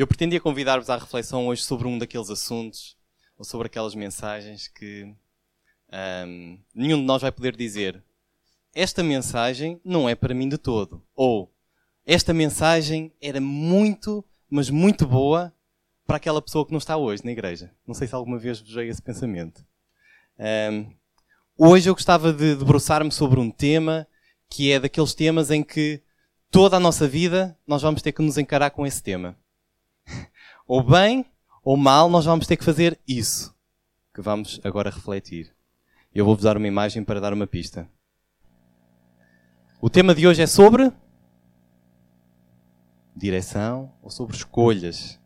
Eu pretendia convidar-vos à reflexão hoje sobre um daqueles assuntos ou sobre aquelas mensagens que um, nenhum de nós vai poder dizer esta mensagem não é para mim de todo. Ou esta mensagem era muito, mas muito boa para aquela pessoa que não está hoje na igreja. Não sei se alguma vez vos veio esse pensamento. Um, hoje eu gostava de debruçar-me sobre um tema que é daqueles temas em que toda a nossa vida nós vamos ter que nos encarar com esse tema. Ou bem ou mal, nós vamos ter que fazer isso que vamos agora refletir. Eu vou-vos dar uma imagem para dar uma pista. O tema de hoje é sobre direção ou sobre escolhas.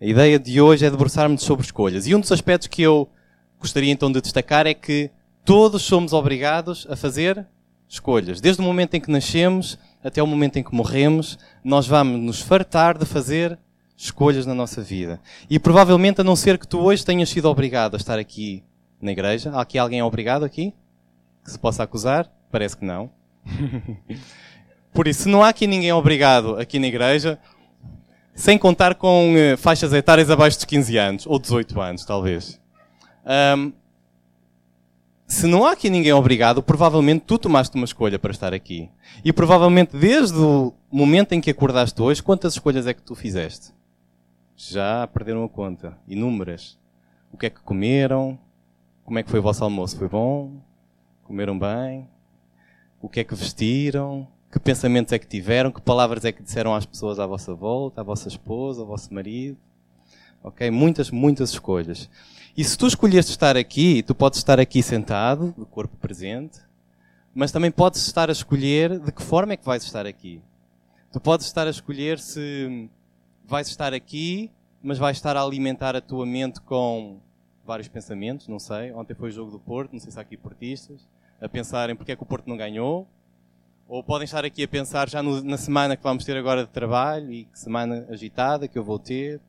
A ideia de hoje é debruçarmos sobre escolhas. E um dos aspectos que eu gostaria então de destacar é que todos somos obrigados a fazer escolhas. Desde o momento em que nascemos até o momento em que morremos, nós vamos nos fartar de fazer escolhas na nossa vida. E provavelmente, a não ser que tu hoje tenhas sido obrigado a estar aqui na igreja, há aqui alguém obrigado aqui? Que se possa acusar? Parece que não. Por isso, se não há aqui ninguém obrigado aqui na igreja, sem contar com uh, faixas etárias abaixo dos 15 anos, ou 18 anos, talvez. Um, se não há aqui ninguém obrigado, provavelmente tu tomaste uma escolha para estar aqui. E provavelmente desde o momento em que acordaste hoje, quantas escolhas é que tu fizeste? Já perderam a conta. Inúmeras. O que é que comeram? Como é que foi o vosso almoço? Foi bom? Comeram bem? O que é que vestiram? Que pensamentos é que tiveram? Que palavras é que disseram às pessoas à vossa volta, à vossa esposa, ao vosso marido? Ok? Muitas, muitas escolhas. E se tu escolheste estar aqui, tu podes estar aqui sentado, de corpo presente, mas também podes estar a escolher de que forma é que vais estar aqui. Tu podes estar a escolher se vais estar aqui, mas vais estar a alimentar a tua mente com vários pensamentos, não sei. Ontem foi o jogo do Porto, não sei se há aqui portistas, a pensarem porque é que o Porto não ganhou. Ou podem estar aqui a pensar já no, na semana que vamos ter agora de trabalho e que semana agitada que eu vou ter,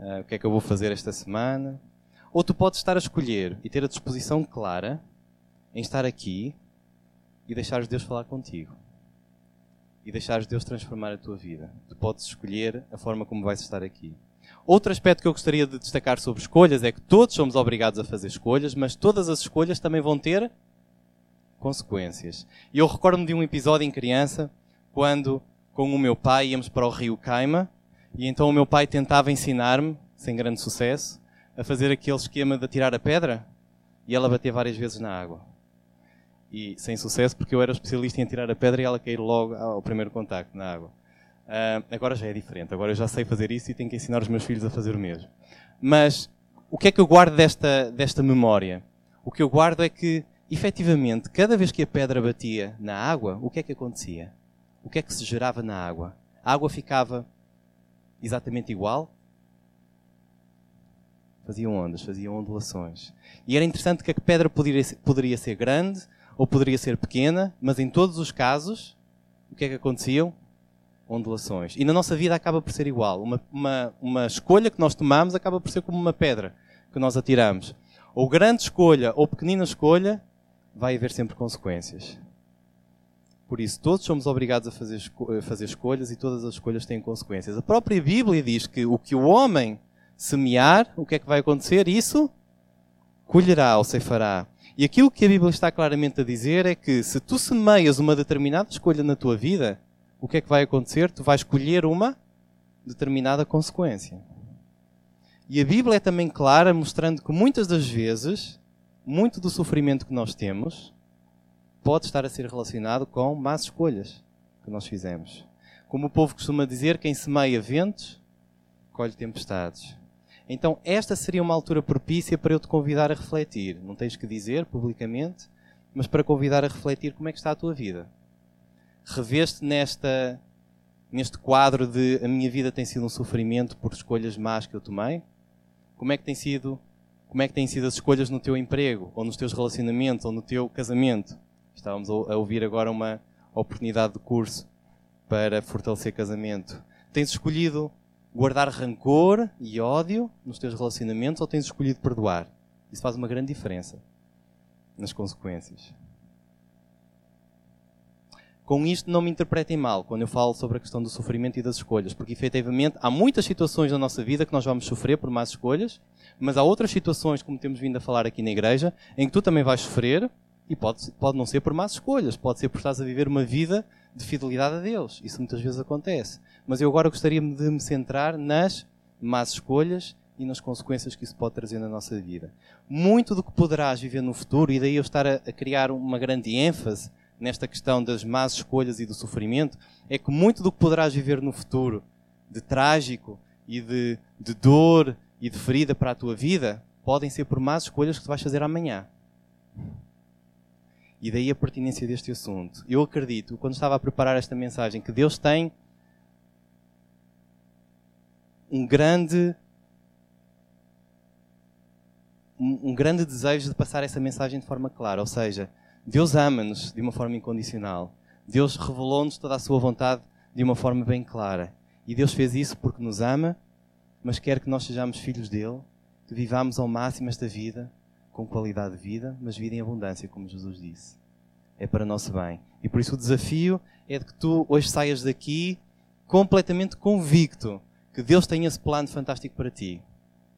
uh, o que é que eu vou fazer esta semana. Ou tu podes estar a escolher e ter a disposição clara em estar aqui e deixares Deus falar contigo. E deixares Deus transformar a tua vida. Tu podes escolher a forma como vais estar aqui. Outro aspecto que eu gostaria de destacar sobre escolhas é que todos somos obrigados a fazer escolhas, mas todas as escolhas também vão ter consequências. E eu recordo-me de um episódio em criança, quando com o meu pai íamos para o rio Caima, e então o meu pai tentava ensinar-me, sem grande sucesso, a fazer aquele esquema de atirar a pedra e ela bater várias vezes na água. E sem sucesso, porque eu era especialista em atirar a pedra e ela cair logo ao primeiro contacto na água. Uh, agora já é diferente, agora eu já sei fazer isso e tenho que ensinar os meus filhos a fazer o mesmo. Mas o que é que eu guardo desta, desta memória? O que eu guardo é que, efetivamente, cada vez que a pedra batia na água, o que é que acontecia? O que é que se gerava na água? A água ficava exatamente igual faziam ondas, faziam ondulações. E era interessante que a pedra poderia poderia ser grande ou poderia ser pequena, mas em todos os casos, o que é que aconteciam? Ondulações. E na nossa vida acaba por ser igual. Uma, uma, uma escolha que nós tomamos acaba por ser como uma pedra que nós atiramos. Ou grande escolha ou pequenina escolha, vai haver sempre consequências. Por isso, todos somos obrigados a fazer, a fazer escolhas e todas as escolhas têm consequências. A própria Bíblia diz que o que o homem semear, o que é que vai acontecer? Isso colherá ou ceifará. E aquilo que a Bíblia está claramente a dizer é que se tu semeias uma determinada escolha na tua vida, o que é que vai acontecer? Tu vais colher uma determinada consequência. E a Bíblia é também clara, mostrando que muitas das vezes, muito do sofrimento que nós temos pode estar a ser relacionado com más escolhas que nós fizemos. Como o povo costuma dizer, quem semeia ventos, colhe tempestades. Então, esta seria uma altura propícia para eu te convidar a refletir. Não tens que dizer publicamente, mas para convidar a refletir como é que está a tua vida. Reveste nesta, neste quadro de a minha vida tem sido um sofrimento por escolhas más que eu tomei? Como é que tem sido, como é que têm sido as escolhas no teu emprego, ou nos teus relacionamentos, ou no teu casamento? Estávamos a ouvir agora uma oportunidade de curso para fortalecer casamento. Tens escolhido guardar rancor e ódio nos teus relacionamentos ou tens escolhido perdoar? Isso faz uma grande diferença nas consequências. Com isto não me interpretem mal quando eu falo sobre a questão do sofrimento e das escolhas, porque efetivamente há muitas situações na nossa vida que nós vamos sofrer por más escolhas, mas há outras situações, como temos vindo a falar aqui na igreja, em que tu também vais sofrer e pode, pode não ser por más escolhas, pode ser por estás a viver uma vida de fidelidade a Deus. Isso muitas vezes acontece. Mas eu agora gostaria de me centrar nas más escolhas e nas consequências que isso pode trazer na nossa vida. Muito do que poderás viver no futuro, e daí eu estar a, a criar uma grande ênfase nesta questão das más escolhas e do sofrimento, é que muito do que poderás viver no futuro, de trágico e de, de dor e de ferida para a tua vida, podem ser por más escolhas que tu vais fazer amanhã. E daí a pertinência deste assunto. Eu acredito, quando estava a preparar esta mensagem, que Deus tem um grande um, grande desejo de passar essa mensagem de forma clara, ou seja, Deus ama-nos de uma forma incondicional. Deus revelou-nos toda a sua vontade de uma forma bem clara. E Deus fez isso porque nos ama, mas quer que nós sejamos filhos dele, que vivamos ao máximo esta vida, com qualidade de vida, mas vida em abundância, como Jesus disse. É para nosso bem. E por isso o desafio é de que tu hoje saias daqui completamente convicto que Deus tem esse plano fantástico para ti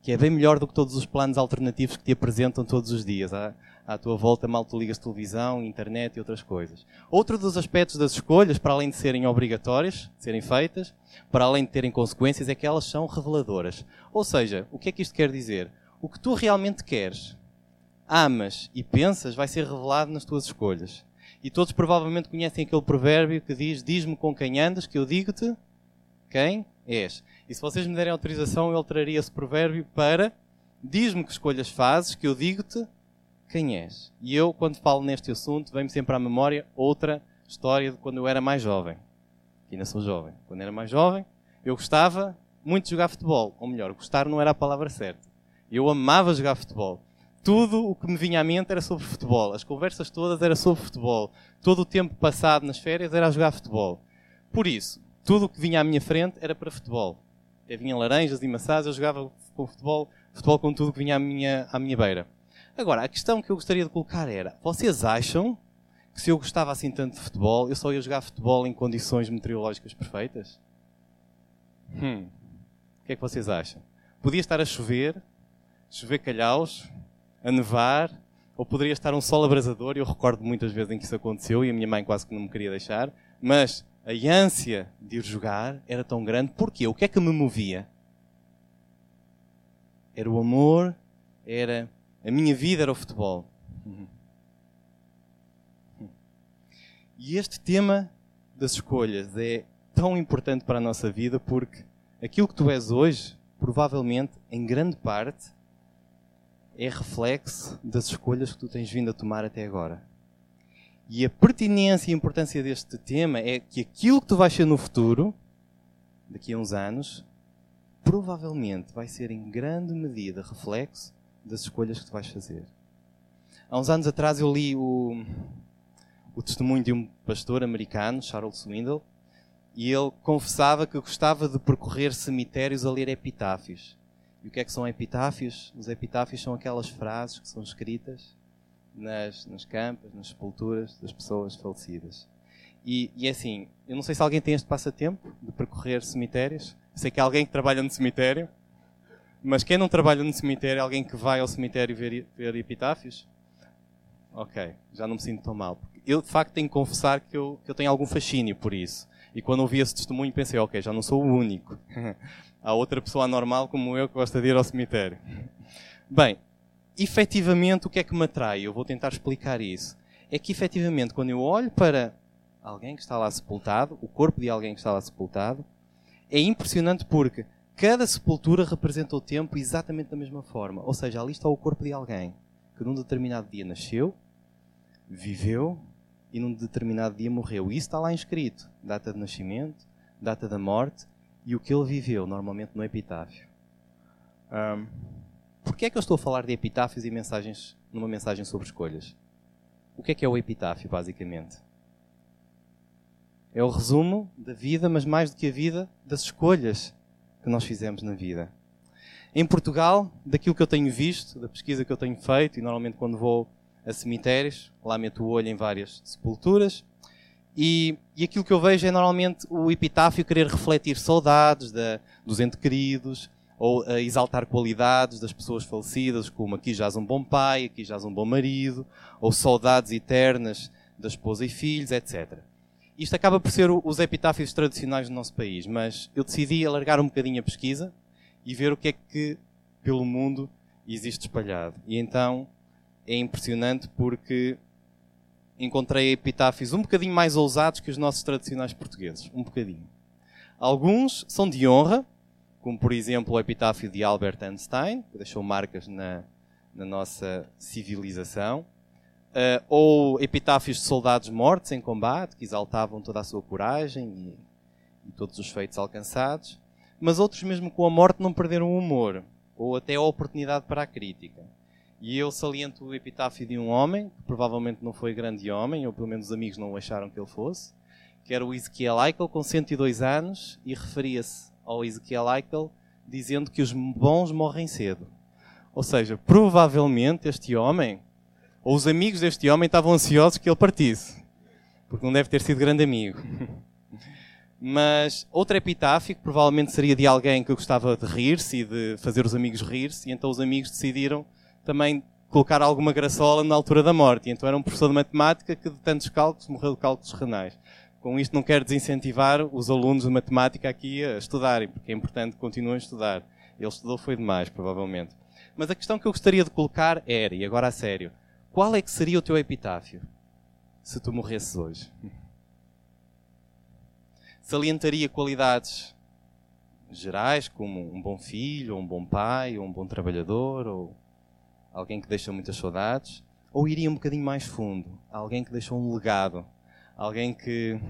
que é bem melhor do que todos os planos alternativos que te apresentam todos os dias. À, à tua volta, mal tu ligas televisão, internet e outras coisas. Outro dos aspectos das escolhas, para além de serem obrigatórias, de serem feitas, para além de terem consequências, é que elas são reveladoras. Ou seja, o que é que isto quer dizer? O que tu realmente queres, amas e pensas vai ser revelado nas tuas escolhas. E todos provavelmente conhecem aquele provérbio que diz: Diz-me com quem andas, que eu digo-te quem és. E se vocês me derem autorização, eu alteraria esse provérbio para diz-me que escolhas fazes, que eu digo-te quem és. E eu, quando falo neste assunto, vem-me sempre à memória outra história de quando eu era mais jovem. Que ainda sou jovem. Quando era mais jovem, eu gostava muito de jogar futebol. Ou melhor, gostar não era a palavra certa. Eu amava jogar futebol. Tudo o que me vinha à mente era sobre futebol. As conversas todas eram sobre futebol. Todo o tempo passado nas férias era a jogar futebol. Por isso, tudo o que vinha à minha frente era para futebol. Até vinha laranjas e maçãs, eu jogava com futebol, futebol com tudo que vinha à minha, à minha beira. Agora, a questão que eu gostaria de colocar era: vocês acham que se eu gostava assim tanto de futebol, eu só ia jogar futebol em condições meteorológicas perfeitas? Hum. O que é que vocês acham? Podia estar a chover, chover calhaus, a nevar, ou poderia estar um sol abrasador, eu recordo muitas vezes em que isso aconteceu e a minha mãe quase que não me queria deixar, mas a ânsia de ir jogar era tão grande. Porquê? O que é que me movia? Era o amor, era a minha vida era o futebol. E este tema das escolhas é tão importante para a nossa vida porque aquilo que tu és hoje, provavelmente, em grande parte, é reflexo das escolhas que tu tens vindo a tomar até agora. E a pertinência e a importância deste tema é que aquilo que tu vais ser no futuro, daqui a uns anos, provavelmente vai ser em grande medida reflexo das escolhas que tu vais fazer. Há uns anos atrás eu li o, o testemunho de um pastor americano, Charles Swindle, e ele confessava que gostava de percorrer cemitérios a ler epitáfios. E o que é que são epitáfios? Os epitáfios são aquelas frases que são escritas nas, campas, nas sepulturas das pessoas falecidas. E, e é assim, eu não sei se alguém tem este passatempo de percorrer cemitérios. Sei que há alguém que trabalha no cemitério, mas quem não trabalha no cemitério é alguém que vai ao cemitério ver, ver epitáfios? Ok, já não me sinto tão mal. Eu, de facto, tenho que confessar que eu, que eu tenho algum fascínio por isso. E quando ouvi esse testemunho, pensei, ok, já não sou o único. Há outra pessoa normal como eu que gosta de ir ao cemitério. Bem, efetivamente, o que é que me atrai? Eu vou tentar explicar isso. É que, efetivamente, quando eu olho para alguém que está lá sepultado, o corpo de alguém que está lá sepultado, é impressionante porque cada sepultura representa o tempo exatamente da mesma forma. Ou seja, ali está o corpo de alguém que num determinado dia nasceu, viveu e num determinado dia morreu. E isso está lá inscrito: data de nascimento, data da morte e o que ele viveu, normalmente no epitáfio. Um, Porquê é que eu estou a falar de epitáfios e mensagens numa mensagem sobre escolhas? O que é que é o epitáfio, basicamente? É o resumo da vida, mas mais do que a vida, das escolhas que nós fizemos na vida. Em Portugal, daquilo que eu tenho visto, da pesquisa que eu tenho feito, e normalmente quando vou a cemitérios, lá meto o olho em várias sepulturas, E, e aquilo que eu vejo é normalmente o epitáfio querer refletir saudades da, dos entes queridos, ou uh, exaltar qualidades das pessoas falecidas, como aqui jaz um bom pai, aqui jaz um bom marido, ou saudades eternas da esposa e filhos, etc. Isto acaba por ser os epitáfios tradicionais do nosso país, mas eu decidi alargar um bocadinho a pesquisa e ver o que é que pelo mundo existe espalhado. E então é impressionante porque encontrei epitáfios um bocadinho mais ousados que os nossos tradicionais portugueses. Um bocadinho. Alguns são de honra, como por exemplo o epitáfio de Albert Einstein, que deixou marcas na, na nossa civilização. Uh, ou epitáfios de soldados mortos em combate, que exaltavam toda a sua coragem e, e todos os feitos alcançados. Mas outros, mesmo com a morte, não perderam o humor, ou até a oportunidade para a crítica. E eu saliento o epitáfio de um homem, que provavelmente não foi grande homem, ou pelo menos os amigos não acharam que ele fosse, que era o Ezequiel Eichel, com 102 anos, e referia-se ao Ezequiel Eichel dizendo que os bons morrem cedo. Ou seja, provavelmente este homem, ou os amigos deste homem, estavam ansiosos que ele partisse, porque não deve ter sido grande amigo. Mas outro epitáfio, que provavelmente seria de alguém que gostava de rir-se e de fazer os amigos rir-se, e então os amigos decidiram também colocar alguma graçola na altura da morte. E então era um professor de matemática que de tantos cálculos morreu de cálculos renais. Com isto não quero desincentivar os alunos de matemática aqui a estudarem, porque é importante que continuem a estudar. Ele estudou foi demais, provavelmente. Mas a questão que eu gostaria de colocar era, e agora a sério, qual é que seria o teu epitáfio se tu morresses hoje? Salientaria qualidades gerais, como um bom filho, ou um bom pai, ou um bom trabalhador, ou alguém que deixa muitas saudades, ou iria um bocadinho mais fundo, alguém que deixou um legado, alguém que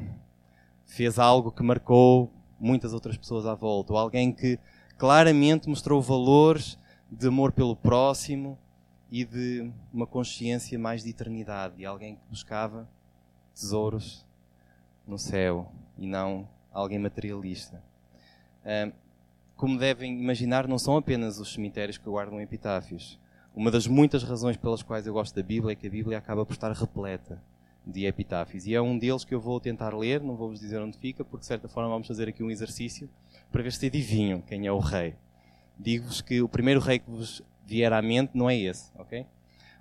fez algo que marcou muitas outras pessoas à volta, ou alguém que claramente mostrou valores de amor pelo próximo e de uma consciência mais de eternidade, de alguém que buscava tesouros no céu e não alguém materialista. Como devem imaginar, não são apenas os cemitérios que guardam epitáfios. Uma das muitas razões pelas quais eu gosto da Bíblia é que a Bíblia acaba por estar repleta de epitáfios. E é um deles que eu vou tentar ler, não vou vos dizer onde fica, porque de certa forma vamos fazer aqui um exercício para ver se adivinham quem é o rei. Digo-vos que o primeiro rei que vos vier à mente não é esse, ok?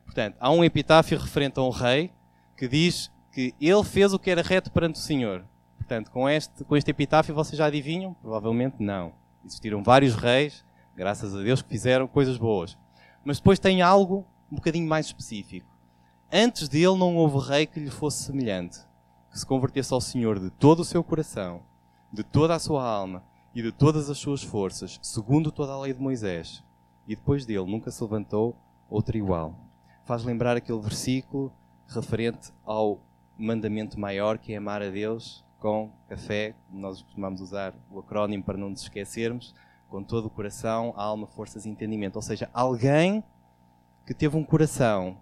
Portanto, há um epitáfio referente a um rei que diz que ele fez o que era reto perante o Senhor. Portanto, com este, com este epitáfio vocês já adivinham? Provavelmente não. Existiram vários reis, graças a Deus, que fizeram coisas boas. Mas depois tem algo um bocadinho mais específico. Antes dele não houve rei que lhe fosse semelhante, que se convertesse ao Senhor de todo o seu coração, de toda a sua alma e de todas as suas forças, segundo toda a lei de Moisés. E depois dele nunca se levantou outro igual. Faz lembrar aquele versículo referente ao mandamento maior que é amar a Deus com café, nós costumamos usar o acrónimo para não nos esquecermos, com todo o coração, alma, forças e entendimento. Ou seja, alguém que teve um coração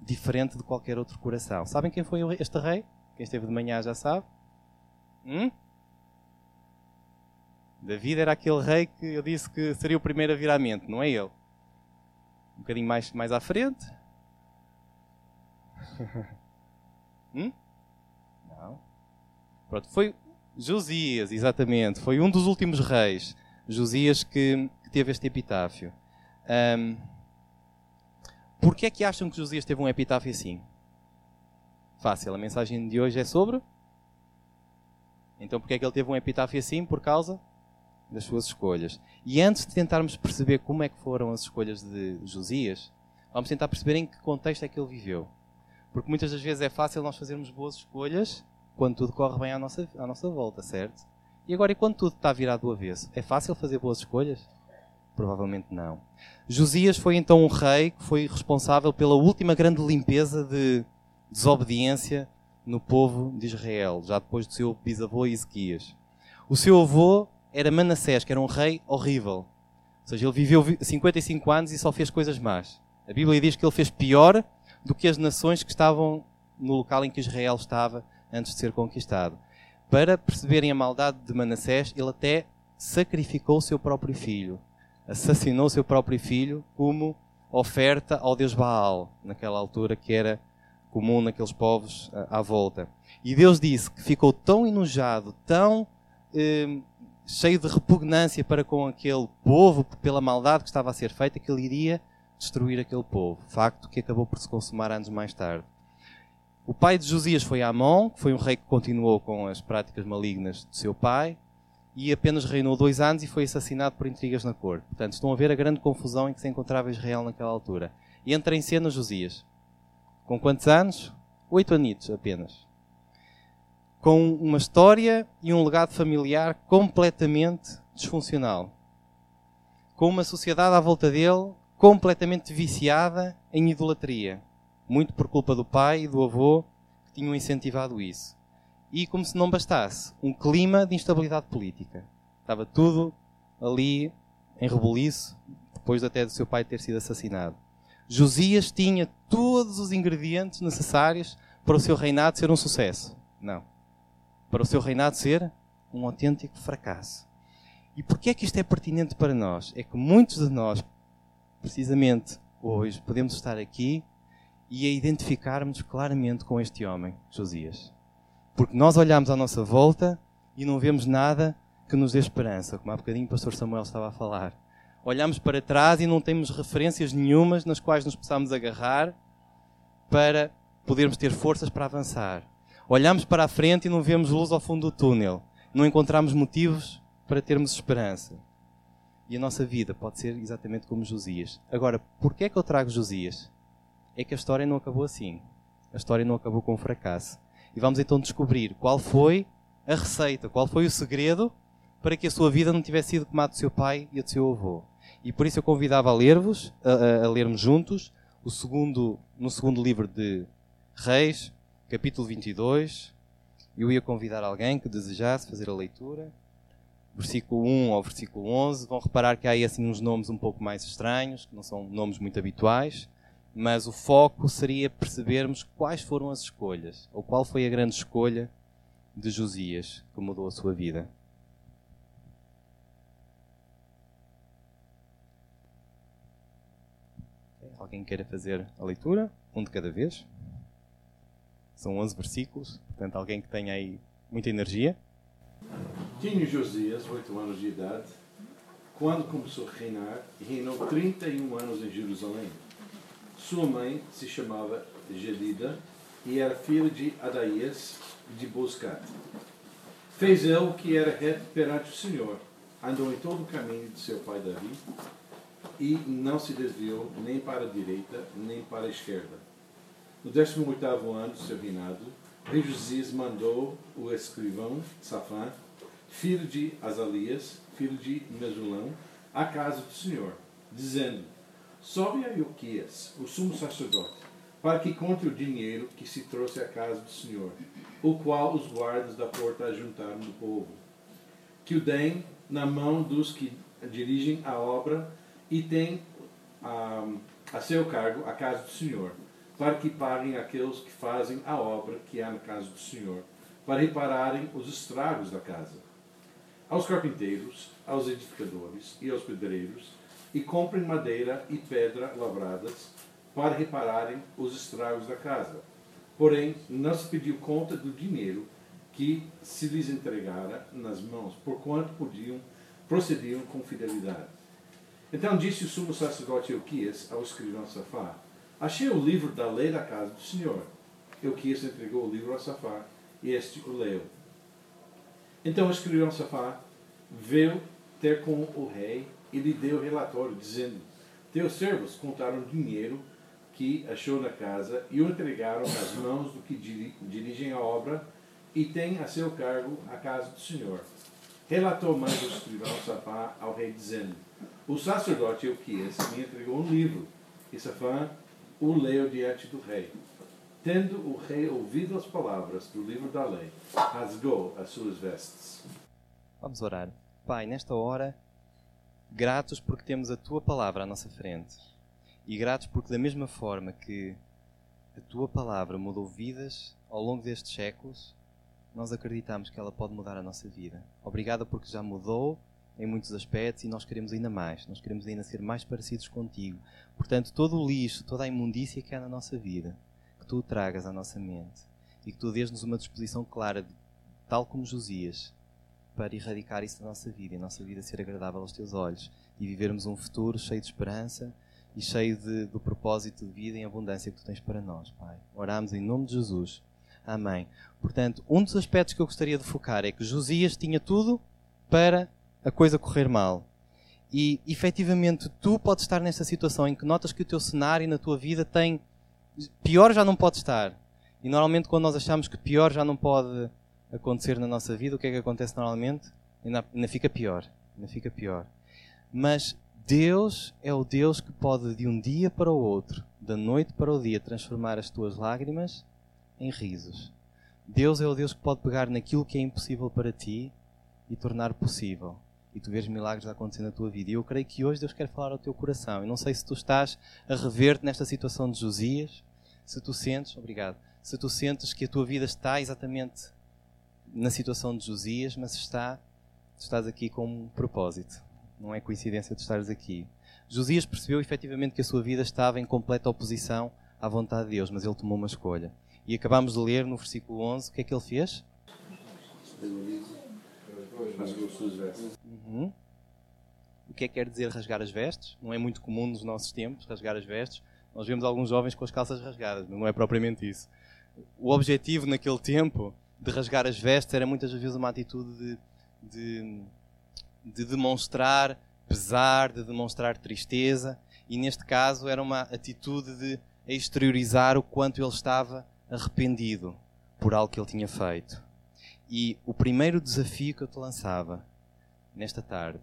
diferente de qualquer outro coração. Sabem quem foi este rei? Quem esteve de manhã já sabe? Hum? David era aquele rei que eu disse que seria o primeiro a vir à mente, não é ele? Um bocadinho mais, mais à frente? hum? Não. Pronto, foi Josias, exatamente. Foi um dos últimos reis. Josias que, que teve este epitáfio. Um, Porquê é que acham que Josias teve um epitáfio assim? Fácil, a mensagem de hoje é sobre. Então, porquê é que ele teve um epitáfio assim? Por causa das suas escolhas. E antes de tentarmos perceber como é que foram as escolhas de Josias, vamos tentar perceber em que contexto é que ele viveu. Porque muitas das vezes é fácil nós fazermos boas escolhas quando tudo corre bem à nossa, à nossa volta, certo? E agora, e quando tudo está virado do avesso? É fácil fazer boas escolhas? Provavelmente não. Josias foi então um rei que foi responsável pela última grande limpeza de desobediência no povo de Israel, já depois do seu bisavô Ezequias. O seu avô era Manassés, que era um rei horrível. Ou seja, ele viveu 55 anos e só fez coisas más. A Bíblia diz que ele fez pior do que as nações que estavam no local em que Israel estava antes de ser conquistado para perceberem a maldade de Manassés, ele até sacrificou o seu próprio filho. Assassinou seu próprio filho como oferta ao deus Baal, naquela altura que era comum naqueles povos à, à volta. E Deus disse que ficou tão enojado, tão eh, cheio de repugnância para com aquele povo, pela maldade que estava a ser feita, que ele iria destruir aquele povo. Facto que acabou por se consumar anos mais tarde. O pai de Josias foi Amon, que foi um rei que continuou com as práticas malignas de seu pai, e apenas reinou dois anos e foi assassinado por intrigas na corte. Portanto, estão a ver a grande confusão em que se encontrava Israel naquela altura. E entra em cena Josias. Com quantos anos? Oito anitos apenas. Com uma história e um legado familiar completamente disfuncional. Com uma sociedade à volta dele completamente viciada em idolatria. Muito por culpa do pai e do avô que tinham incentivado isso. E, como se não bastasse, um clima de instabilidade política. Estava tudo ali em rebuliço, depois até do seu pai ter sido assassinado. Josias tinha todos os ingredientes necessários para o seu reinado ser um sucesso. Não. Para o seu reinado ser um autêntico fracasso. E porquê é que isto é pertinente para nós? É que muitos de nós, precisamente hoje, podemos estar aqui e a identificarmos claramente com este homem, Josias. Porque nós olhamos à nossa volta e não vemos nada que nos dê esperança, como há bocadinho o pastor Samuel estava a falar olhamos para trás e não temos referências nenhumas nas quais nos possamos agarrar para podermos ter forças para avançar. Olhamos para a frente e não vemos luz ao fundo do túnel. Não encontramos motivos para termos esperança. E a nossa vida pode ser exatamente como Josias. Agora, porquê é que eu trago Josias? É que a história não acabou assim. A história não acabou com um fracasso. E vamos então descobrir qual foi a receita, qual foi o segredo para que a sua vida não tivesse sido como a do seu pai e a do seu avô. E por isso eu convidava a ler-vos, a, a, lermos juntos, o segundo, no segundo livro de Reis, capítulo 22. Eu ia convidar alguém que desejasse fazer a leitura. Versículo 1 ao versículo 11. Vão reparar que há aí assim uns nomes um pouco mais estranhos, que não são nomes muito habituais. Mas o foco seria percebermos quais foram as escolhas, ou qual foi a grande escolha de Josias que mudou a sua vida. Alguém queira fazer a leitura? Um de cada vez. São 11 versículos, portanto, alguém que tenha aí muita energia. Tinha Josias oito anos de idade quando começou a reinar e reinou 31 anos em Jerusalém. Sua mãe se chamava Gedida e era filha de Adaías de Boscat. Fez ele o que era reto perante o Senhor, andou em todo o caminho de seu pai Davi e não se desviou nem para a direita nem para a esquerda. No 18 ano do seu reinado, rei Josias mandou o escrivão Safã, filho de Azalias, filho de Mesulão, à casa do Senhor, dizendo: Sobe a Ioquias, o sumo sacerdote, para que conte o dinheiro que se trouxe à casa do Senhor, o qual os guardas da porta ajuntaram do povo. Que o deem na mão dos que dirigem a obra e tem a, a seu cargo a casa do Senhor, para que paguem aqueles que fazem a obra que há na casa do Senhor, para repararem os estragos da casa. Aos carpinteiros, aos edificadores e aos pedreiros, e comprem madeira e pedra lavradas, para repararem os estragos da casa. Porém, não se pediu conta do dinheiro que se lhes entregara nas mãos, porquanto podiam, procediam com fidelidade. Então disse o sumo sacerdote Euquias ao escrivão Safá: Achei o livro da lei da casa do Senhor. Euquias entregou o livro a Safá e este o leu. Então o escrivão Safá veio ter com o rei e lhe deu relatório, dizendo: Teus servos contaram dinheiro que achou na casa e o entregaram nas mãos do que dirigem a obra e tem a seu cargo a casa do Senhor. Relatou mais o escrivão Safá ao rei, dizendo: o sacerdote Euquias me entregou um livro, e Safã o leu diante do rei. Tendo o rei ouvido as palavras do livro da lei, rasgou as suas vestes. Vamos orar. Pai, nesta hora, gratos porque temos a tua palavra à nossa frente. E gratos porque, da mesma forma que a tua palavra mudou vidas ao longo destes séculos, nós acreditamos que ela pode mudar a nossa vida. Obrigada porque já mudou em muitos aspectos e nós queremos ainda mais. Nós queremos ainda ser mais parecidos contigo. Portanto, todo o lixo, toda a imundícia que há na nossa vida, que tu tragas à nossa mente e que tu dês-nos uma disposição clara, tal como Josias, para erradicar isso da nossa vida e a nossa vida ser agradável aos teus olhos e vivermos um futuro cheio de esperança e cheio de, do propósito de vida e abundância que tu tens para nós, Pai. Oramos em nome de Jesus. Amém. Portanto, um dos aspectos que eu gostaria de focar é que Josias tinha tudo para a coisa correr mal. E efetivamente tu podes estar nesta situação em que notas que o teu cenário na tua vida tem. Pior já não pode estar. E normalmente quando nós achamos que pior já não pode acontecer na nossa vida, o que é que acontece normalmente? Ainda, ainda fica pior. Ainda fica pior. Mas Deus é o Deus que pode de um dia para o outro, da noite para o dia, transformar as tuas lágrimas em risos. Deus é o Deus que pode pegar naquilo que é impossível para ti e tornar possível. E tu vês milagres a acontecer na tua vida. E eu creio que hoje Deus quer falar ao teu coração. E não sei se tu estás a rever-te nesta situação de Josias, se tu sentes, obrigado, se tu sentes que a tua vida está exatamente na situação de Josias, mas está, estás aqui com um propósito. Não é coincidência de estares aqui. Josias percebeu efetivamente que a sua vida estava em completa oposição à vontade de Deus, mas ele tomou uma escolha. E acabamos de ler no versículo 11 o que é que ele fez? Uhum. O que é que quer dizer rasgar as vestes? Não é muito comum nos nossos tempos rasgar as vestes. Nós vemos alguns jovens com as calças rasgadas, mas não é propriamente isso. O objetivo naquele tempo de rasgar as vestes era muitas vezes uma atitude de, de, de demonstrar pesar, de demonstrar tristeza, e neste caso era uma atitude de exteriorizar o quanto ele estava arrependido por algo que ele tinha feito. E o primeiro desafio que eu te lançava nesta tarde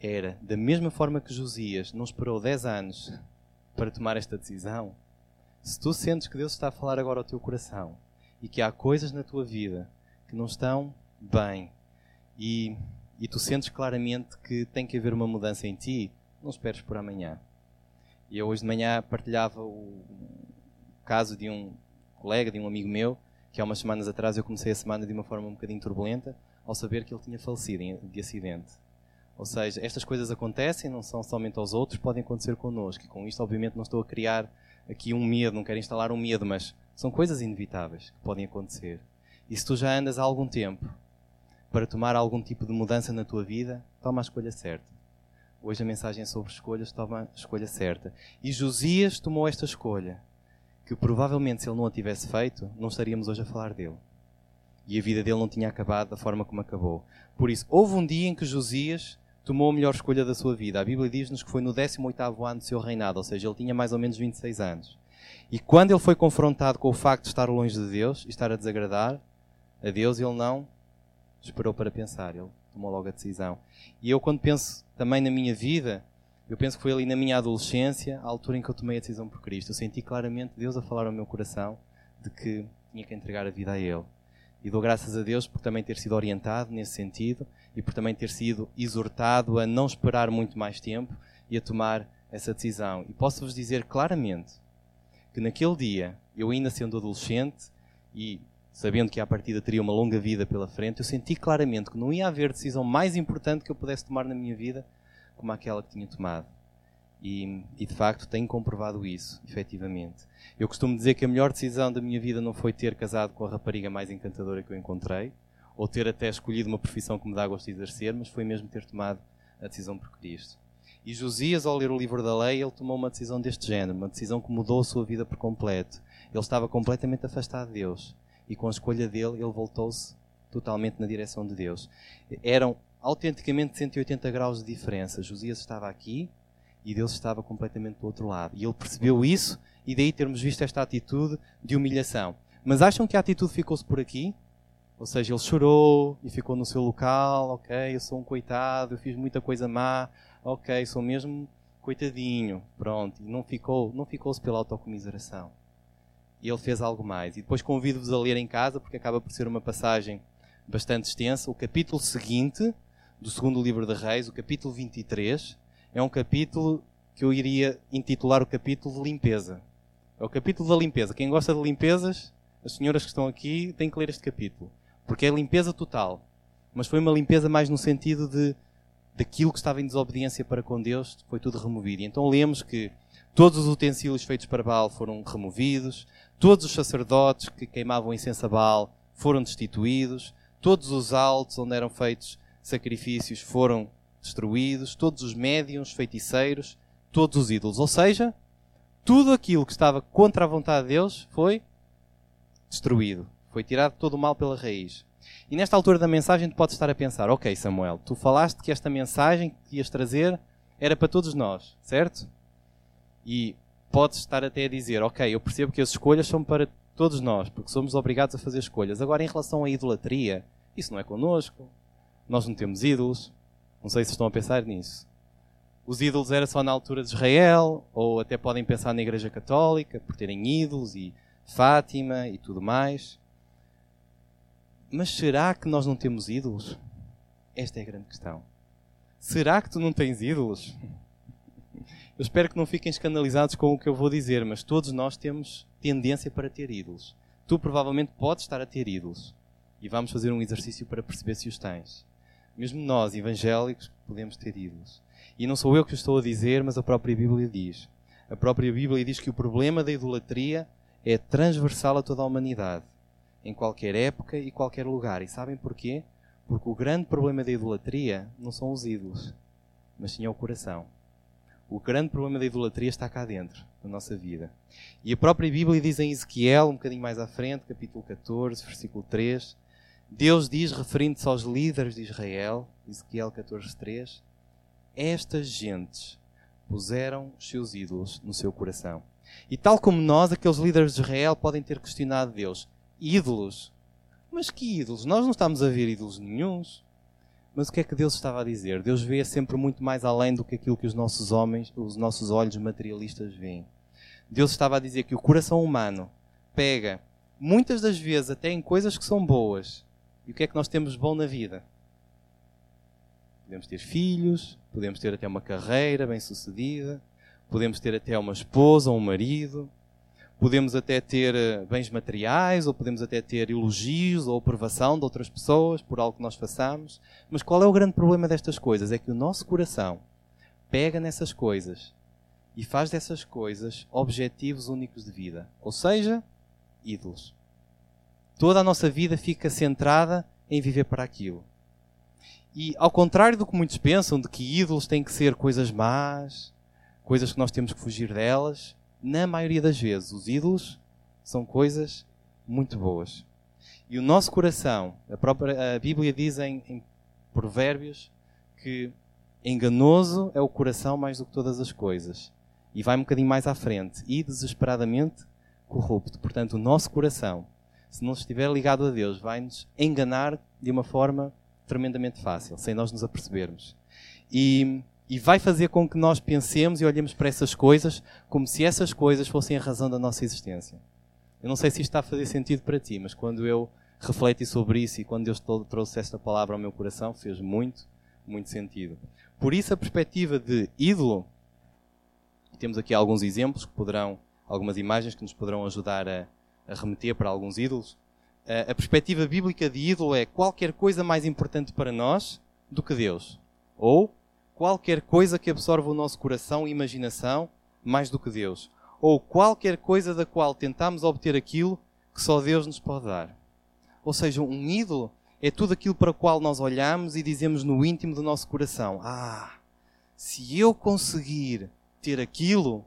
era, da mesma forma que Josias não esperou 10 anos para tomar esta decisão, se tu sentes que Deus está a falar agora ao teu coração e que há coisas na tua vida que não estão bem e, e tu sentes claramente que tem que haver uma mudança em ti, não esperes por amanhã. E eu hoje de manhã partilhava o caso de um colega, de um amigo meu, que há umas semanas atrás eu comecei a semana de uma forma um bocadinho turbulenta ao saber que ele tinha falecido de acidente. Ou seja, estas coisas acontecem, não são somente aos outros, podem acontecer connosco. E com isto, obviamente, não estou a criar aqui um medo, não quero instalar um medo, mas são coisas inevitáveis que podem acontecer. E se tu já andas há algum tempo para tomar algum tipo de mudança na tua vida, toma a escolha certa. Hoje a mensagem é sobre escolhas, toma a escolha certa. E Josias tomou esta escolha, que provavelmente se ele não a tivesse feito, não estaríamos hoje a falar dele. E a vida dele não tinha acabado da forma como acabou. Por isso, houve um dia em que Josias tomou a melhor escolha da sua vida. A Bíblia diz-nos que foi no 18º ano do seu reinado, ou seja, ele tinha mais ou menos 26 anos. E quando ele foi confrontado com o facto de estar longe de Deus e estar a desagradar a Deus, ele não esperou para pensar, ele tomou logo a decisão. E eu, quando penso também na minha vida, eu penso que foi ali na minha adolescência, a altura em que eu tomei a decisão por Cristo. Eu senti claramente Deus a falar ao meu coração de que tinha que entregar a vida a Ele. E dou graças a Deus por também ter sido orientado nesse sentido e por também ter sido exortado a não esperar muito mais tempo e a tomar essa decisão. E posso-vos dizer claramente que naquele dia, eu ainda sendo adolescente e sabendo que à partida teria uma longa vida pela frente, eu senti claramente que não ia haver decisão mais importante que eu pudesse tomar na minha vida como aquela que tinha tomado. E, e, de facto tenho comprovado isso, efetivamente. Eu costumo dizer que a melhor decisão da minha vida não foi ter casado com a rapariga mais encantadora que eu encontrei, ou ter até escolhido uma profissão que me dá gosto de exercer, mas foi mesmo ter tomado a decisão por Cristo. E Josias, ao ler o livro da lei, ele tomou uma decisão deste género, uma decisão que mudou a sua vida por completo. Ele estava completamente afastado de Deus. E com a escolha dele, ele voltou-se totalmente na direção de Deus. Eram autenticamente 180 graus de diferença. Josias estava aqui e Deus estava completamente do outro lado. E ele percebeu isso e daí termos visto esta atitude de humilhação. Mas acham que a atitude ficou-se por aqui? Ou seja, ele chorou e ficou no seu local, ok, eu sou um coitado, eu fiz muita coisa má, ok, sou mesmo coitadinho, pronto. E não ficou, não ficou-se pela autocomiseração. E ele fez algo mais. E depois convido-vos a ler em casa, porque acaba por ser uma passagem bastante extensa. O capítulo seguinte do segundo livro de Reis, o capítulo 23, é um capítulo que eu iria intitular o capítulo de limpeza. É o capítulo da limpeza. Quem gosta de limpezas, as senhoras que estão aqui, têm que ler este capítulo porque é limpeza total. Mas foi uma limpeza mais no sentido de daquilo que estava em desobediência para com Deus, foi tudo removido. E então lemos que todos os utensílios feitos para Baal foram removidos, todos os sacerdotes que queimavam incenso a Baal foram destituídos, todos os altos onde eram feitos sacrifícios foram destruídos, todos os médiums, feiticeiros, todos os ídolos. Ou seja, tudo aquilo que estava contra a vontade de Deus foi destruído. Foi tirado todo o mal pela raiz. E nesta altura da mensagem tu podes estar a pensar, ok Samuel, tu falaste que esta mensagem que ias trazer era para todos nós, certo? E podes estar até a dizer, ok, eu percebo que as escolhas são para todos nós, porque somos obrigados a fazer escolhas. Agora, em relação à idolatria, isso não é connosco. Nós não temos ídolos. Não sei se estão a pensar nisso. Os ídolos era só na altura de Israel, ou até podem pensar na Igreja Católica, por terem ídolos e Fátima e tudo mais. Mas será que nós não temos ídolos? Esta é a grande questão. Será que tu não tens ídolos? Eu espero que não fiquem escandalizados com o que eu vou dizer, mas todos nós temos tendência para ter ídolos. Tu provavelmente podes estar a ter ídolos. E vamos fazer um exercício para perceber se os tens. Mesmo nós, evangélicos, podemos ter ídolos. E não sou eu que o estou a dizer, mas a própria Bíblia diz. A própria Bíblia diz que o problema da idolatria é transversal a toda a humanidade, em qualquer época e qualquer lugar. E sabem porquê? Porque o grande problema da idolatria não são os ídolos, mas sim é o coração. O grande problema da idolatria está cá dentro, na nossa vida. E a própria Bíblia diz em Ezequiel, um bocadinho mais à frente, capítulo 14, versículo 3, Deus diz, referindo-se aos líderes de Israel, Ezequiel 14, 3, estas gentes puseram os seus ídolos no seu coração. E tal como nós, aqueles líderes de Israel podem ter questionado Deus: ídolos? Mas que ídolos? Nós não estamos a ver ídolos nenhums. Mas o que é que Deus estava a dizer? Deus vê sempre muito mais além do que aquilo que os nossos homens, os nossos olhos materialistas veem. Deus estava a dizer que o coração humano pega muitas das vezes até em coisas que são boas. E o que é que nós temos bom na vida? Podemos ter filhos, podemos ter até uma carreira bem-sucedida, podemos ter até uma esposa ou um marido, podemos até ter eh, bens materiais, ou podemos até ter elogios ou aprovação de outras pessoas por algo que nós façamos. Mas qual é o grande problema destas coisas? É que o nosso coração pega nessas coisas e faz dessas coisas objetivos únicos de vida, ou seja, ídolos. Toda a nossa vida fica centrada em viver para aquilo. E ao contrário do que muitos pensam, de que ídolos têm que ser coisas más, coisas que nós temos que fugir delas, na maioria das vezes os ídolos são coisas muito boas. E o nosso coração, a própria a Bíblia diz em, em Provérbios que enganoso é o coração mais do que todas as coisas. E vai um bocadinho mais à frente. E desesperadamente corrupto. Portanto, o nosso coração, se não estiver ligado a Deus, vai nos enganar de uma forma tremendamente fácil, sem nós nos apercebermos. E, e vai fazer com que nós pensemos e olhemos para essas coisas como se essas coisas fossem a razão da nossa existência. Eu não sei se isto está a fazer sentido para ti, mas quando eu refleti sobre isso e quando Deus trouxe esta palavra ao meu coração, fez muito, muito sentido. Por isso, a perspectiva de ídolo, temos aqui alguns exemplos que poderão, algumas imagens que nos poderão ajudar a, a remeter para alguns ídolos a perspectiva bíblica de ídolo é qualquer coisa mais importante para nós do que Deus. Ou qualquer coisa que absorva o nosso coração e imaginação mais do que Deus. Ou qualquer coisa da qual tentamos obter aquilo que só Deus nos pode dar. Ou seja, um ídolo é tudo aquilo para o qual nós olhamos e dizemos no íntimo do nosso coração: Ah, se eu conseguir ter aquilo,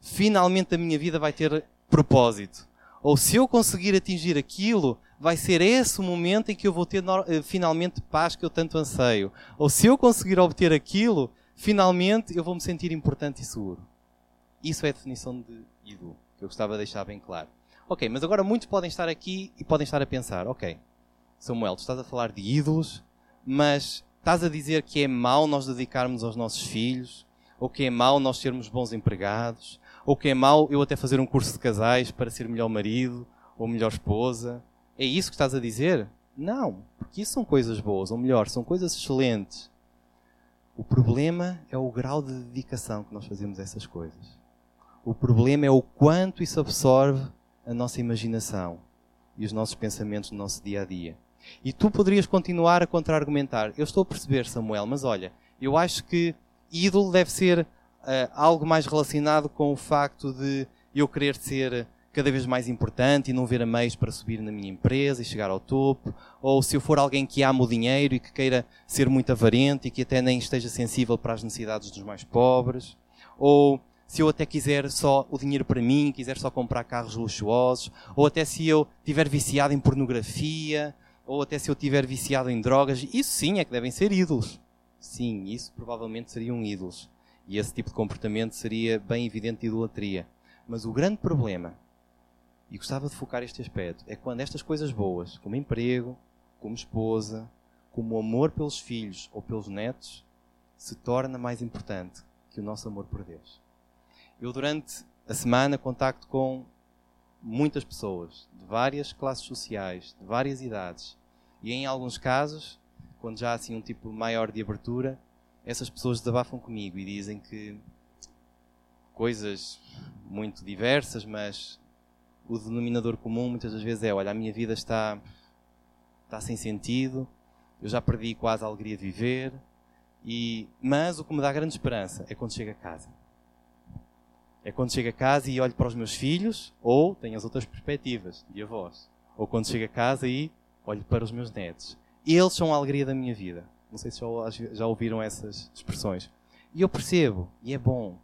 finalmente a minha vida vai ter propósito ou se eu conseguir atingir aquilo, vai ser esse o momento em que eu vou ter eh, finalmente paz que eu tanto anseio. Ou se eu conseguir obter aquilo, finalmente eu vou me sentir importante e seguro. Isso é a definição de ídolo, que eu gostava de deixar bem claro. Ok, mas agora muitos podem estar aqui e podem estar a pensar: ok, Samuel, tu estás a falar de ídolos, mas estás a dizer que é mau nós dedicarmos aos nossos filhos, ou que é mau nós sermos bons empregados, ou que é mau eu até fazer um curso de casais para ser melhor marido ou melhor esposa. É isso que estás a dizer? Não, porque isso são coisas boas, ou melhor, são coisas excelentes. O problema é o grau de dedicação que nós fazemos a essas coisas. O problema é o quanto isso absorve a nossa imaginação e os nossos pensamentos no nosso dia a dia. E tu poderias continuar a contra-argumentar. Eu estou a perceber, Samuel, mas olha, Eu acho que ídolo deve ser uh, algo mais relacionado com o facto de eu querer ser cada vez mais importante e não ver a meios para subir na minha empresa e chegar ao topo, ou se eu for alguém que ama o dinheiro e que queira ser muito avarente e que até nem esteja sensível para as necessidades dos mais pobres, ou se eu até quiser só o dinheiro para mim, quiser só comprar carros luxuosos, ou até se eu tiver viciado em pornografia, ou até se eu tiver viciado em drogas, isso sim é que devem ser ídolos. Sim, isso provavelmente seriam ídolos. E esse tipo de comportamento seria bem evidente de idolatria. Mas o grande problema e gostava de focar este aspecto, é quando estas coisas boas, como emprego, como esposa, como amor pelos filhos ou pelos netos, se torna mais importante que o nosso amor por Deus. Eu, durante a semana, contacto com muitas pessoas, de várias classes sociais, de várias idades, e em alguns casos, quando já há assim um tipo maior de abertura, essas pessoas desabafam comigo e dizem que coisas muito diversas, mas o denominador comum muitas das vezes é: olha, a minha vida está, está sem sentido, eu já perdi quase a alegria de viver, e, mas o que me dá grande esperança é quando chego a casa. É quando chego a casa e olho para os meus filhos, ou tenho as outras perspectivas de avós. Ou quando chego a casa e olho para os meus netos. Eles são a alegria da minha vida. Não sei se já, já ouviram essas expressões. E eu percebo, e é bom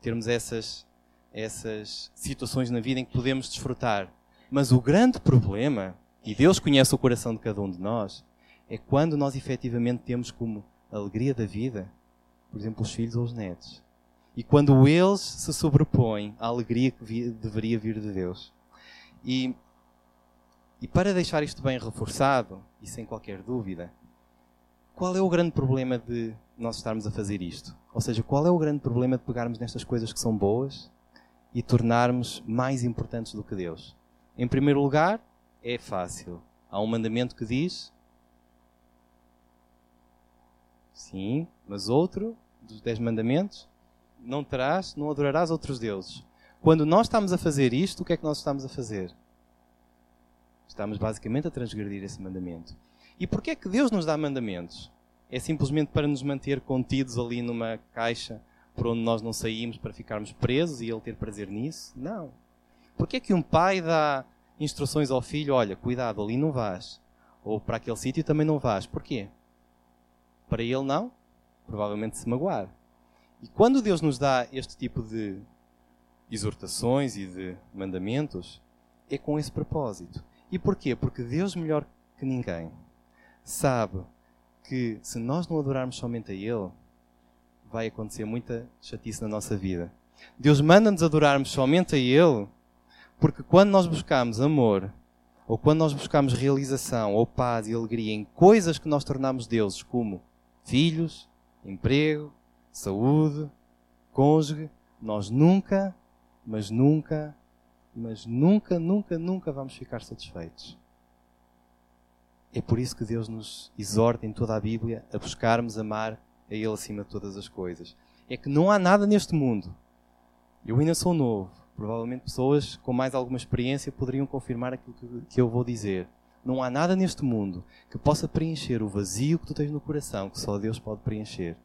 termos essas essas situações na vida em que podemos desfrutar. Mas o grande problema, e Deus conhece o coração de cada um de nós, é quando nós efetivamente temos como alegria da vida, por exemplo, os filhos ou os netos. E quando eles se sobrepõem à alegria que deveria vir de Deus. E, e para deixar isto bem reforçado, e sem qualquer dúvida, qual é o grande problema de nós estarmos a fazer isto? Ou seja, qual é o grande problema de pegarmos nestas coisas que são boas e tornarmos mais importantes do que Deus? Em primeiro lugar, é fácil. Há um mandamento que diz. Sim, mas outro dos dez mandamentos: não terás, não adorarás outros deuses. Quando nós estamos a fazer isto, o que é que nós estamos a fazer? Estamos basicamente a transgredir esse mandamento. E porquê é que Deus nos dá mandamentos? É simplesmente para nos manter contidos ali numa caixa por onde nós não saímos para ficarmos presos e ele ter prazer nisso? Não. Porquê é que um pai dá instruções ao filho, olha, cuidado, ali não vais. Ou para aquele sítio também não vais. Porquê? Para ele não? Provavelmente se magoar. E quando Deus nos dá este tipo de exortações e de mandamentos, é com esse propósito. E porquê? Porque Deus, melhor que ninguém, sabe que se nós não adorarmos somente a Ele, vai acontecer muita chatice na nossa vida. Deus manda-nos adorarmos somente a Ele, porque quando nós buscamos amor, ou quando nós buscamos realização, ou paz e alegria em coisas que nós tornamos deuses, como filhos, emprego, saúde, cônjuge, nós nunca, mas nunca, mas nunca, nunca, nunca vamos ficar satisfeitos. É por isso que Deus nos exorta em toda a Bíblia a buscarmos amar a Ele acima de todas as coisas. É que não há nada neste mundo. Eu ainda sou novo. Provavelmente pessoas com mais alguma experiência poderiam confirmar aquilo que eu vou dizer. Não há nada neste mundo que possa preencher o vazio que tu tens no coração, que só Deus pode preencher.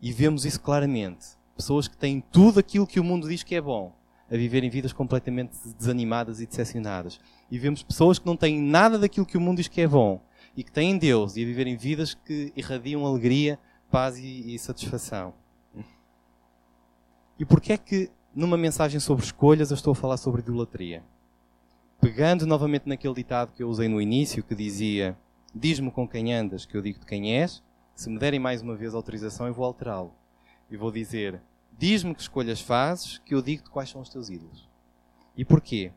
E vemos isso claramente. Pessoas que têm tudo aquilo que o mundo diz que é bom, a viverem vidas completamente desanimadas e decepcionadas. E vemos pessoas que não têm nada daquilo que o mundo diz que é bom, e que têm Deus e a viverem vidas que irradiam alegria, paz e, e satisfação. E porquê é que numa mensagem sobre escolhas eu estou a falar sobre idolatria? Pegando novamente naquele ditado que eu usei no início, que dizia: Diz-me com quem andas, que eu digo de quem és. Se me derem mais uma vez autorização, eu vou alterá-lo. E vou dizer: Diz-me que escolhas fazes, que eu digo-te quais são os teus ídolos. E porquê?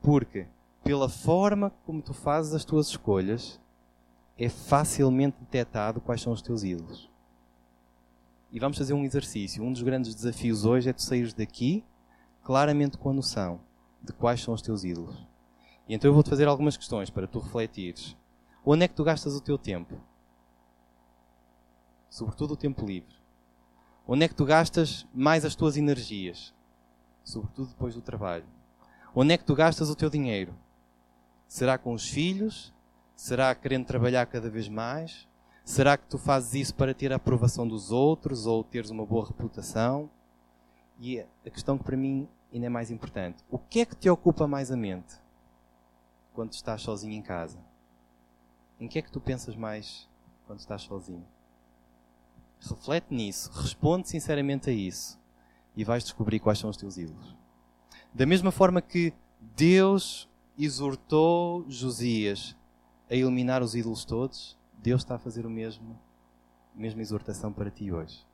Porque, pela forma como tu fazes as tuas escolhas, é facilmente detectado quais são os teus ídolos. E vamos fazer um exercício. Um dos grandes desafios hoje é tu saíres daqui claramente com a noção de quais são os teus ídolos. E então eu vou-te fazer algumas questões para tu refletires. Onde é que tu gastas o teu tempo? Sobretudo o tempo livre. Onde é que tu gastas mais as tuas energias? Sobretudo depois do trabalho. Onde é que tu gastas o teu dinheiro? Será com os filhos? Será querendo trabalhar cada vez mais? Será que tu fazes isso para ter a aprovação dos outros ou teres uma boa reputação? E a questão que para mim ainda é mais importante: o que é que te ocupa mais a mente quando estás sozinho em casa? Em que é que tu pensas mais quando estás sozinho? Reflete nisso, responde sinceramente a isso e vais descobrir quais são os teus ídolos. Da mesma forma que Deus exortou Josias a eliminar os ídolos todos, Deus está a fazer o mesmo, a mesma exortação para ti hoje.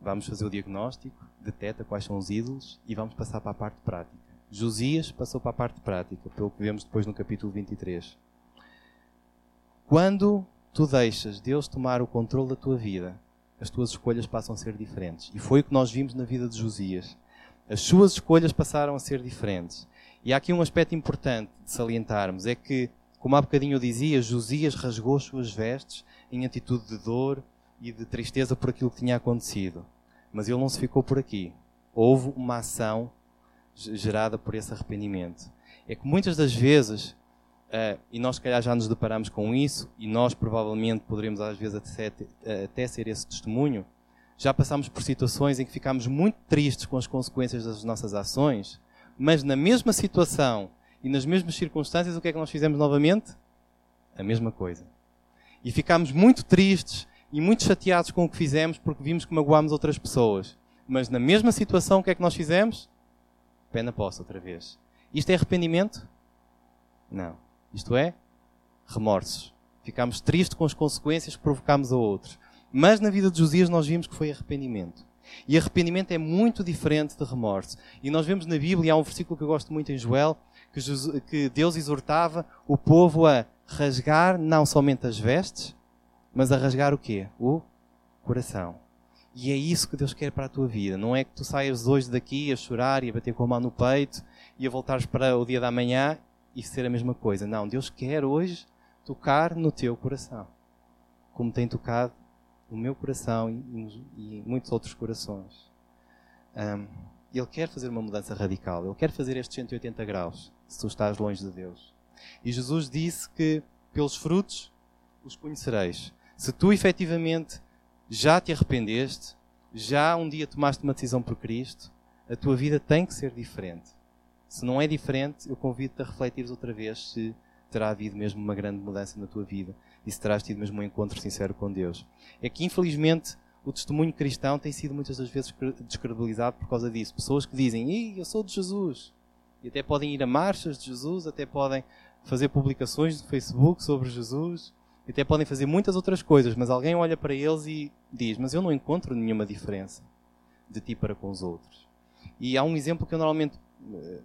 Vamos fazer o diagnóstico, deteta quais são os ídolos e vamos passar para a parte prática. Josias passou para a parte prática, pelo que vemos depois no capítulo 23. Quando tu deixas Deus tomar o controle da tua vida, as tuas escolhas passam a ser diferentes. E foi o que nós vimos na vida de Josias. As suas escolhas passaram a ser diferentes. E há aqui um aspecto importante de salientarmos: é que, como há bocadinho eu dizia, Josias rasgou as suas vestes em atitude de dor e de tristeza por aquilo que tinha acontecido. Mas ele não se ficou por aqui. Houve uma ação gerada por esse arrependimento. É que muitas das vezes Uh, e nós, se calhar, já nos deparamos com isso, e nós provavelmente poderemos, às vezes, até ser esse testemunho. Já passamos por situações em que ficamos muito tristes com as consequências das nossas ações, mas na mesma situação e nas mesmas circunstâncias, o que é que nós fizemos novamente? A mesma coisa. E ficámos muito tristes e muito chateados com o que fizemos porque vimos que magoámos outras pessoas. Mas na mesma situação, o que é que nós fizemos? Pé na poça outra vez. Isto é arrependimento? Não. Isto é, remorsos. Ficámos tristes com as consequências que provocámos a outros. Mas na vida de Josias nós vimos que foi arrependimento. E arrependimento é muito diferente de remorso. E nós vemos na Bíblia, há um versículo que eu gosto muito em Joel, que, Jesus, que Deus exortava o povo a rasgar não somente as vestes, mas a rasgar o quê? O coração. E é isso que Deus quer para a tua vida. Não é que tu saias hoje daqui a chorar e a bater com a mão no peito e a voltares para o dia da manhã e ser a mesma coisa. Não, Deus quer hoje tocar no teu coração, como tem tocado o meu coração e, e muitos outros corações. Um, ele quer fazer uma mudança radical, ele quer fazer estes 180 graus, se tu estás longe de Deus. E Jesus disse que pelos frutos os conhecereis. Se tu efetivamente já te arrependeste, já um dia tomaste uma decisão por Cristo, a tua vida tem que ser diferente. Se não é diferente, eu convido-te a refletir outra vez se terá havido mesmo uma grande mudança na tua vida e se terás tido mesmo um encontro sincero com Deus. É que, infelizmente, o testemunho cristão tem sido muitas das vezes descredibilizado por causa disso. Pessoas que dizem, eu sou de Jesus. E até podem ir a marchas de Jesus, até podem fazer publicações no Facebook sobre Jesus, e até podem fazer muitas outras coisas, mas alguém olha para eles e diz, mas eu não encontro nenhuma diferença de ti para com os outros. E há um exemplo que eu normalmente eh,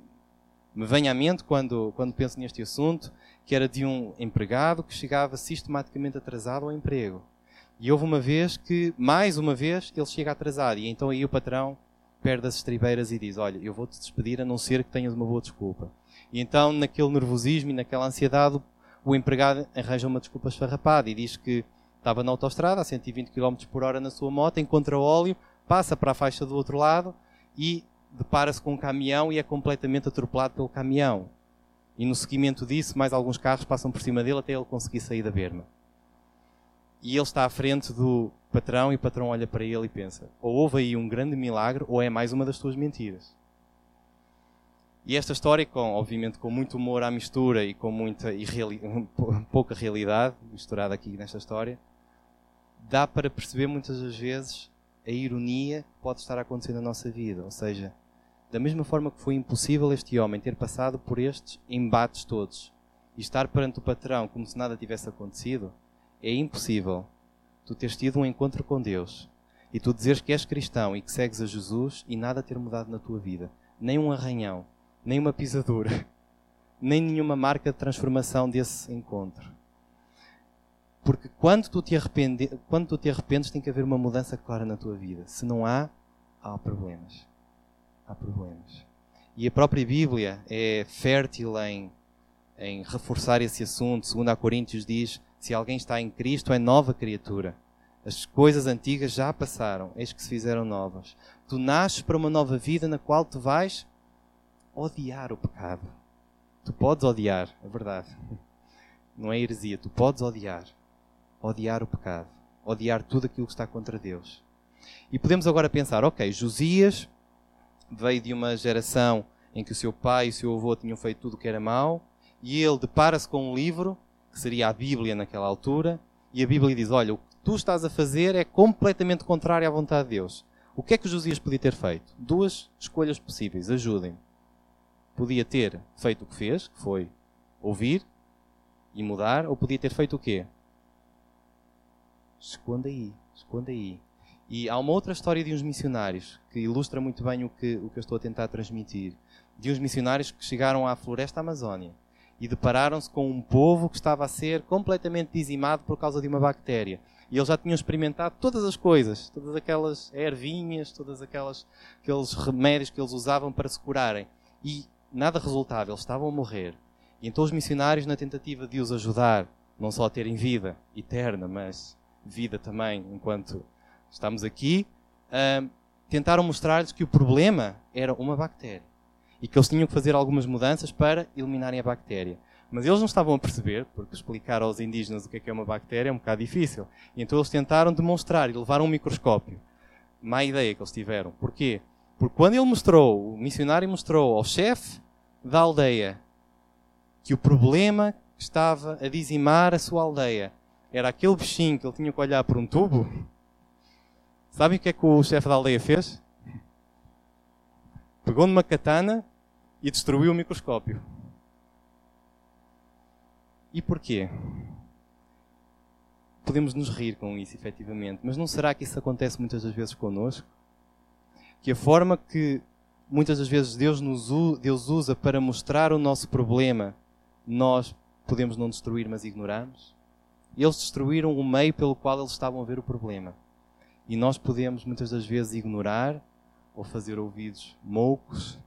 me vem à mente quando, quando penso neste assunto, que era de um empregado que chegava sistematicamente atrasado ao emprego. E houve uma vez que, mais uma vez, ele chega atrasado. E então aí o patrão perde as estribeiras e diz: Olha, eu vou-te despedir a não ser que tenhas uma boa desculpa. E então, naquele nervosismo e naquela ansiedade, o empregado arranja uma desculpa esfarrapada e diz que estava na autostrada a 120 km por hora na sua moto, encontra óleo, passa para a faixa do outro lado e depara-se com um caminhão e é completamente atropelado pelo caminhão. E no seguimento disso, mais alguns carros passam por cima dele até ele conseguir sair da berma. E ele está à frente do patrão e o patrão olha para ele e pensa: ou houve aí um grande milagre ou é mais uma das tuas mentiras. E esta história, com, obviamente com muito humor à mistura e com muita irreali pouca realidade misturada aqui nesta história, dá para perceber muitas das vezes a ironia que pode estar a acontecer na nossa vida. Ou seja, da mesma forma que foi impossível este homem ter passado por estes embates todos e estar perante o patrão como se nada tivesse acontecido, é impossível tu teres tido um encontro com Deus e tu dizeres que és cristão e que segues a Jesus e nada ter mudado na tua vida. Nem um arranhão, nem uma pisadura, nem nenhuma marca de transformação desse encontro. Porque quando tu, te arrepende, quando tu te arrependes, tem que haver uma mudança clara na tua vida. Se não há, há problemas há problemas. E a própria Bíblia é fértil em, em reforçar esse assunto. Segundo a Coríntios diz, se alguém está em Cristo é nova criatura. As coisas antigas já passaram, eis que se fizeram novas. Tu nasces para uma nova vida na qual tu vais odiar o pecado. Tu podes odiar, é verdade. Não é heresia, tu podes odiar. odiar o pecado, odiar tudo aquilo que está contra Deus. E podemos agora pensar, ok, Josias veio de uma geração em que o seu pai e o seu avô tinham feito tudo o que era mau, e ele depara-se com um livro, que seria a Bíblia naquela altura, e a Bíblia diz: Olha, o que tu estás a fazer é completamente contrário à vontade de Deus. O que é que Josias podia ter feito? Duas escolhas possíveis, ajudem-me. Podia ter feito o que fez, que foi ouvir e mudar, ou podia ter feito o quê? Esconda aí, esconda aí. E há uma outra história de uns missionários que ilustra muito bem o que, o que eu estou a tentar transmitir. De uns missionários que chegaram à floresta Amazónia e depararam-se com um povo que estava a ser completamente dizimado por causa de uma bactéria. E eles já tinham experimentado todas as coisas, todas aquelas ervinhas, todas aquelas aqueles remédios que eles usavam para se curarem. E nada resultava, eles estavam a morrer. E então os missionários, na tentativa de os ajudar, não só a terem vida eterna, mas vida também enquanto estamos aqui, uh, tentaram mostrar-lhes que o problema era uma bactéria e que eles tinham que fazer algumas mudanças para eliminarem a bactéria. Mas eles não estavam a perceber, porque explicar aos indígenas o que é, que é uma bactéria é um bocado difícil. E então eles tentaram demonstrar e levaram um microscópio. Má ideia que eles tiveram. Porquê? Porque quando ele mostrou, o missionário mostrou ao chefe da aldeia que o problema que estava a dizimar a sua aldeia era aquele bichinho que ele tinha que olhar por um tubo, sabem o que é que o chefe da aldeia fez? Pegou numa katana e destruiu o microscópio. E porquê? Podemos nos rir com isso, efetivamente, mas não será que isso acontece muitas das vezes connosco? Que a forma que muitas das vezes Deus, nos, Deus usa para mostrar o nosso problema, nós podemos não destruir, mas ignoramos? Eles destruíram o meio pelo qual eles estavam a ver o problema. E nós podemos muitas das vezes ignorar, ou fazer ouvidos moucos,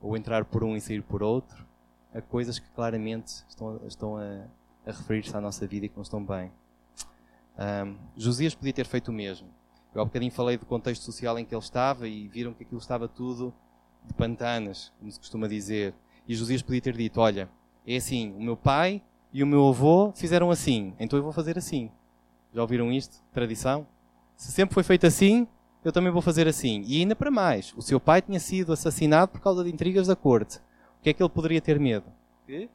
ou entrar por um e sair por outro, a coisas que claramente estão, estão a, a referir-se à nossa vida e que não estão bem. Um, Josias podia ter feito o mesmo. Eu há bocadinho falei do contexto social em que ele estava e viram que aquilo estava tudo de pantanas, como se costuma dizer. E Josias podia ter dito: Olha, é assim, o meu pai e o meu avô fizeram assim, então eu vou fazer assim. Já ouviram isto? Tradição? Se sempre foi feito assim, eu também vou fazer assim. E ainda para mais, o seu pai tinha sido assassinado por causa de intrigas da corte. O que é que ele poderia ter medo? Que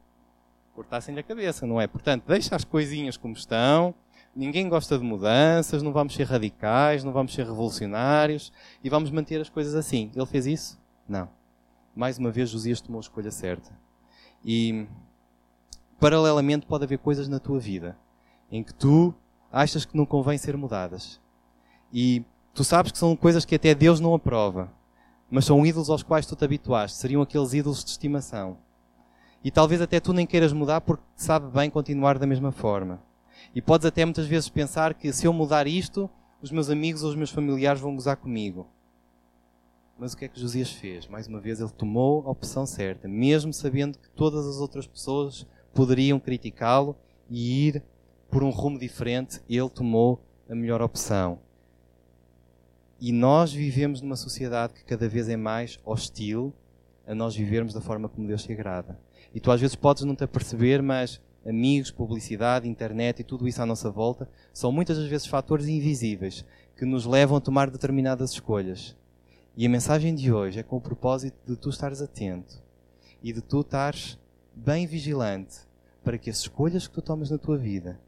cortassem-lhe a cabeça, não é? Portanto, deixa as coisinhas como estão. Ninguém gosta de mudanças, não vamos ser radicais, não vamos ser revolucionários e vamos manter as coisas assim. Ele fez isso? Não. Mais uma vez, Josias tomou a escolha certa. E, paralelamente, pode haver coisas na tua vida em que tu achas que não convém ser mudadas. E tu sabes que são coisas que até Deus não aprova mas são ídolos aos quais tu te habituaste, seriam aqueles ídolos de estimação. E talvez até tu nem queiras mudar porque sabe bem continuar da mesma forma. E podes até muitas vezes pensar que se eu mudar isto, os meus amigos ou os meus familiares vão gozar comigo. Mas o que é que Josias fez? Mais uma vez, ele tomou a opção certa, mesmo sabendo que todas as outras pessoas poderiam criticá-lo e ir por um rumo diferente, ele tomou a melhor opção. E nós vivemos numa sociedade que cada vez é mais hostil a nós vivermos da forma como Deus se agrada. E tu às vezes podes não te aperceber, mas amigos, publicidade, internet e tudo isso à nossa volta são muitas das vezes fatores invisíveis que nos levam a tomar determinadas escolhas. E a mensagem de hoje é com o propósito de tu estares atento e de tu estares bem vigilante para que as escolhas que tu tomas na tua vida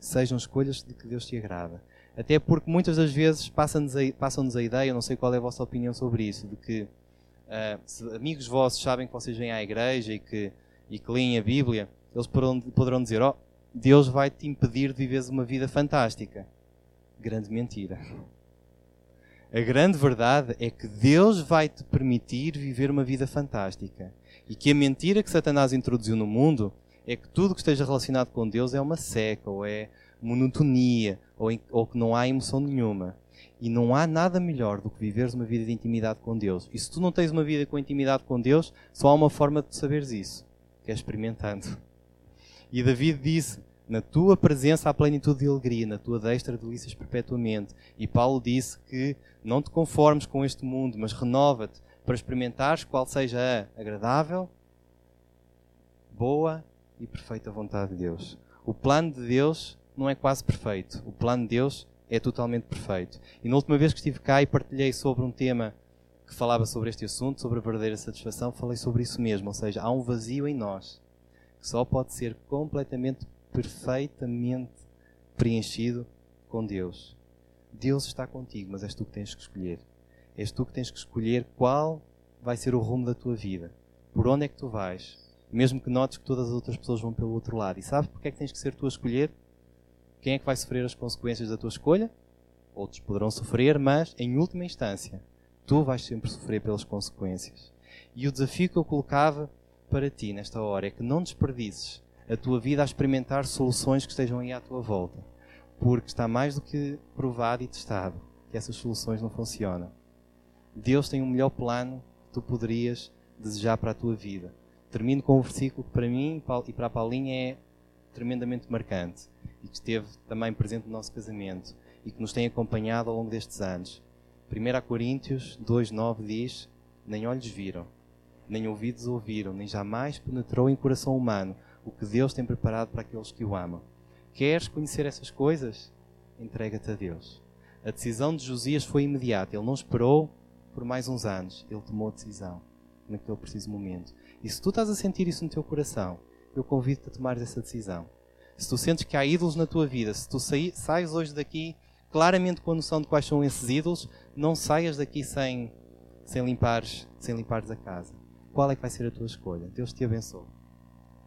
sejam escolhas de que Deus te agrada. Até porque muitas das vezes passam-nos a, passam a ideia, não sei qual é a vossa opinião sobre isso, de que uh, amigos vossos sabem que vocês vêm à igreja e que, e que leem a Bíblia, eles poderão, poderão dizer: Oh, Deus vai te impedir de viveres uma vida fantástica. Grande mentira. A grande verdade é que Deus vai te permitir viver uma vida fantástica. E que a mentira que Satanás introduziu no mundo é que tudo que esteja relacionado com Deus é uma seca ou é monotonia ou, em, ou que não há emoção nenhuma. E não há nada melhor do que viveres uma vida de intimidade com Deus. E se tu não tens uma vida com intimidade com Deus, só há uma forma de saberes isso, que é experimentando. E David disse: Na tua presença há plenitude de alegria, na tua destra delícias perpetuamente. E Paulo disse que não te conformes com este mundo, mas renova-te para experimentares qual seja a agradável, boa e perfeita vontade de Deus. O plano de Deus não é quase perfeito. O plano de Deus é totalmente perfeito. E na última vez que estive cá e partilhei sobre um tema que falava sobre este assunto, sobre a verdadeira satisfação, falei sobre isso mesmo. Ou seja, há um vazio em nós que só pode ser completamente, perfeitamente preenchido com Deus. Deus está contigo, mas és tu que tens que escolher. És tu que tens que escolher qual vai ser o rumo da tua vida. Por onde é que tu vais? Mesmo que notes que todas as outras pessoas vão pelo outro lado. E sabes porque é que tens que ser tu a escolher? Quem é que vai sofrer as consequências da tua escolha? Outros poderão sofrer, mas, em última instância, tu vais sempre sofrer pelas consequências. E o desafio que eu colocava para ti nesta hora é que não desperdices a tua vida a experimentar soluções que estejam aí à tua volta. Porque está mais do que provado e testado que essas soluções não funcionam. Deus tem um melhor plano que tu poderias desejar para a tua vida. Termino com um versículo que para mim e para a Paulinha é tremendamente marcante e que esteve também presente no nosso casamento e que nos tem acompanhado ao longo destes anos. 1 Coríntios 2,9 diz: Nem olhos viram, nem ouvidos ouviram, nem jamais penetrou em coração humano o que Deus tem preparado para aqueles que o amam. Queres conhecer essas coisas? Entrega-te a Deus. A decisão de Josias foi imediata. Ele não esperou por mais uns anos. Ele tomou a decisão naquele preciso momento. E se tu estás a sentir isso no teu coração, eu convido-te a tomar essa decisão. Se tu sentes que há ídolos na tua vida, se tu sais hoje daqui claramente com a noção de quais são esses ídolos, não saias daqui sem, sem, limpares, sem limpares a casa. Qual é que vai ser a tua escolha? Deus te abençoe.